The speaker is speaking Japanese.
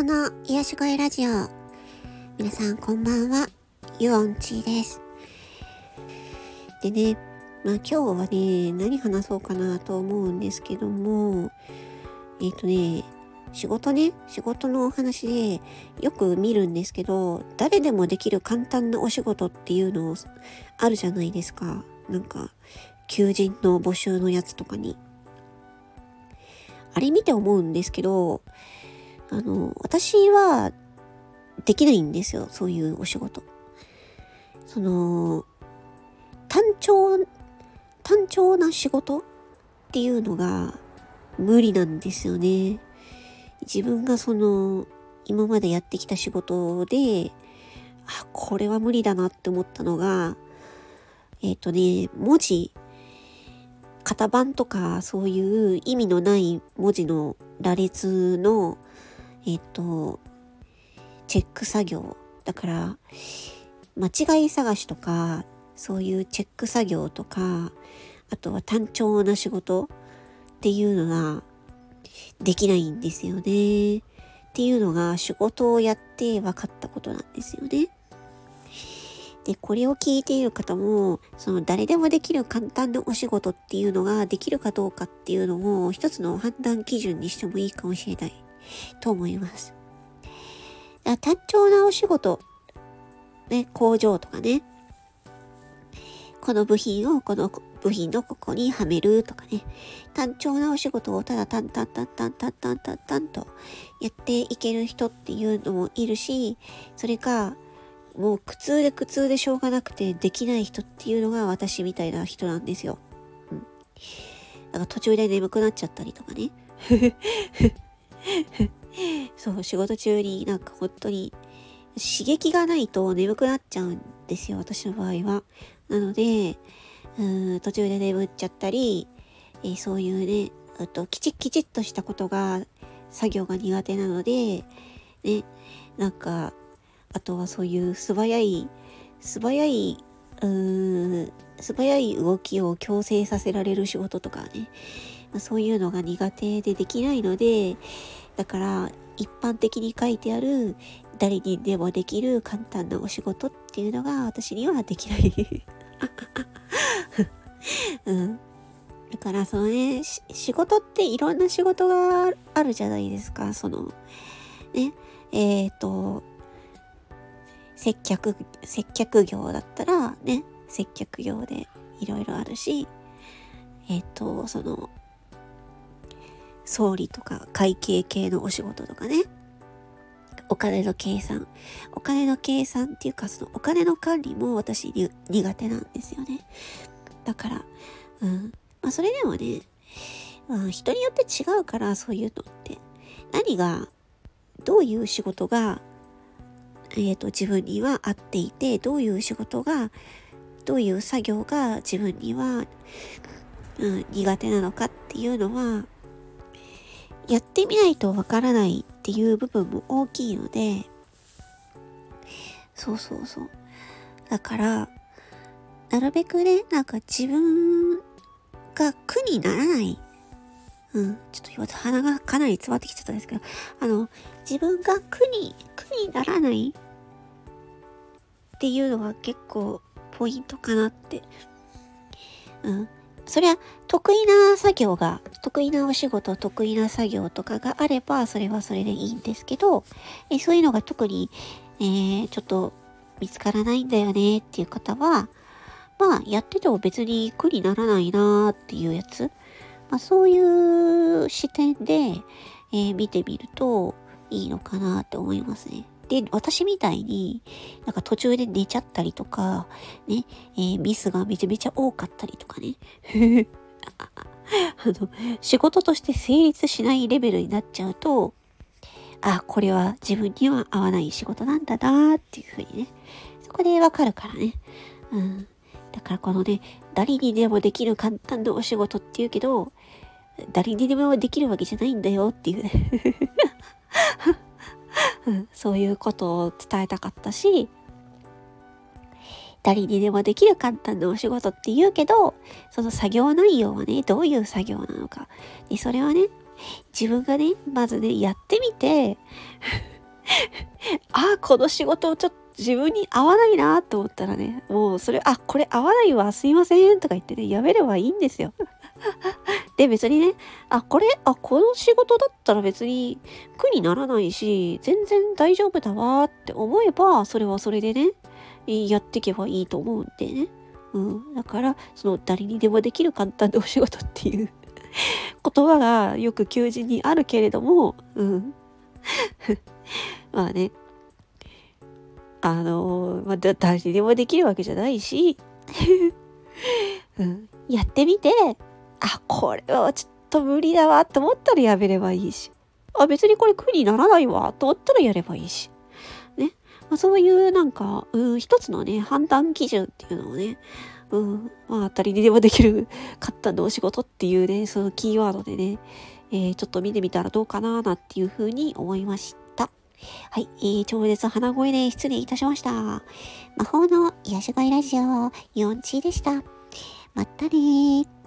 法の癒し声ラジオ。皆さんこんばんは。ユオンチーです。でね、まあ今日はね、何話そうかなと思うんですけども、えっ、ー、とね、仕事ね、仕事のお話でよく見るんですけど、誰でもできる簡単なお仕事っていうのあるじゃないですか。なんか、求人の募集のやつとかに。あれ見て思うんですけど、あの、私はできないんですよ。そういうお仕事。その、単調、単調な仕事っていうのが無理なんですよね。自分がその、今までやってきた仕事で、あ、これは無理だなって思ったのが、えっ、ー、とね、文字、型番とかそういう意味のない文字の羅列の、えっ、と、チェック作業。だから、間違い探しとか、そういうチェック作業とか、あとは単調な仕事っていうのができないんですよね。っていうのが仕事をやって分かったことなんですよね。で、これを聞いている方も、その誰でもできる簡単なお仕事っていうのができるかどうかっていうのを一つの判断基準にしてもいいかもしれないと思います。単調なお仕事、ね、工場とかね、この部品をこの部品のここにはめるとかね、単調なお仕事をただタンタンタンタンタンタンタンタンとやっていける人っていうのもいるし、それか、もう苦痛で苦痛でしょうがなくてできない人っていうのが私みたいな人なんですよ。うん。だから途中で眠くなっちゃったりとかね。そう、仕事中になんか本当に刺激がないと眠くなっちゃうんですよ、私の場合は。なので、うん途中で眠っちゃったり、えー、そういうね、うときちっきちっとしたことが、作業が苦手なので、ね、なんか、あとはそういう素早い、素早い、うーん、素早い動きを強制させられる仕事とかね、まあ、そういうのが苦手でできないので、だから一般的に書いてある誰にでもできる簡単なお仕事っていうのが私にはできない うん。だからそのね、仕事っていろんな仕事があるじゃないですか。その、ね、えっ、ー、と、接客、接客業だったらね、接客業でいろいろあるし、えっ、ー、と、その、総理とか会計系のお仕事とかね、お金の計算。お金の計算っていうか、そのお金の管理も私に苦手なんですよね。だから、うん。まあそれでもね、まあ人によって違うから、そういうのって。何が、どういう仕事がえっ、ー、と、自分には合っていて、どういう仕事が、どういう作業が自分には、うん、苦手なのかっていうのは、やってみないとわからないっていう部分も大きいので、そうそうそう。だから、なるべくね、なんか自分が苦にならない。うん、ちょっと今鼻がかなり詰まってきちゃったんですけど、あの、自分が苦に、苦にならないっていうのは結構ポイントかなって。うん。そりゃ、得意な作業が、得意なお仕事、得意な作業とかがあれば、それはそれでいいんですけど、えそういうのが特に、えー、ちょっと見つからないんだよねっていう方は、まあ、やってても別に苦にならないなーっていうやつ。まあ、そういう視点で、えー、見てみるといいのかなって思いますね。で、私みたいに、なんか途中で寝ちゃったりとか、ね、えー、ミスがめちゃめちゃ多かったりとかね。あの、仕事として成立しないレベルになっちゃうと、あ、これは自分には合わない仕事なんだなっていうふうにね、そこでわかるからね。うん。だからこのね、誰にでもできる簡単なお仕事って言うけど、誰にでもできるわけじゃないんだよっていうね うん、そういうことを伝えたかったし、誰にでもできる簡単なお仕事って言うけど、その作業内容はね、どういう作業なのか。でそれはね、自分がね、まずね、やってみて ああ、この仕事をちょっと自分に合わないなと思ったらね、もうそれ、あ、これ合わないわ、すいませんとか言ってね、やめればいいんですよ。で、別にね、あ、これ、あ、この仕事だったら別に苦にならないし、全然大丈夫だわって思えば、それはそれでね、やっていけばいいと思うんでね。うん。だから、その誰にでもできる簡単なお仕事っていう 言葉がよく求人にあるけれども、うん。まあね、あのまあ、誰にでもできるわけじゃないし、うん、やってみて、あ、これはちょっと無理だわと思ったらやめればいいし、あ、別にこれ苦にならないわ。と思ったらやればいいし、ね。まあ、そういうなんか、うん、一つのね、判断基準っていうのをね、うん、まあ、当たりにでもできる簡単なお仕事っていうね、そのキーワードでね、えー、ちょっと見てみたらどうかな、なんていうふうに思いました。はい、えー、超絶鼻声で失礼いたしました。魔法の癒し声ラジオ、4チでした。まったねー。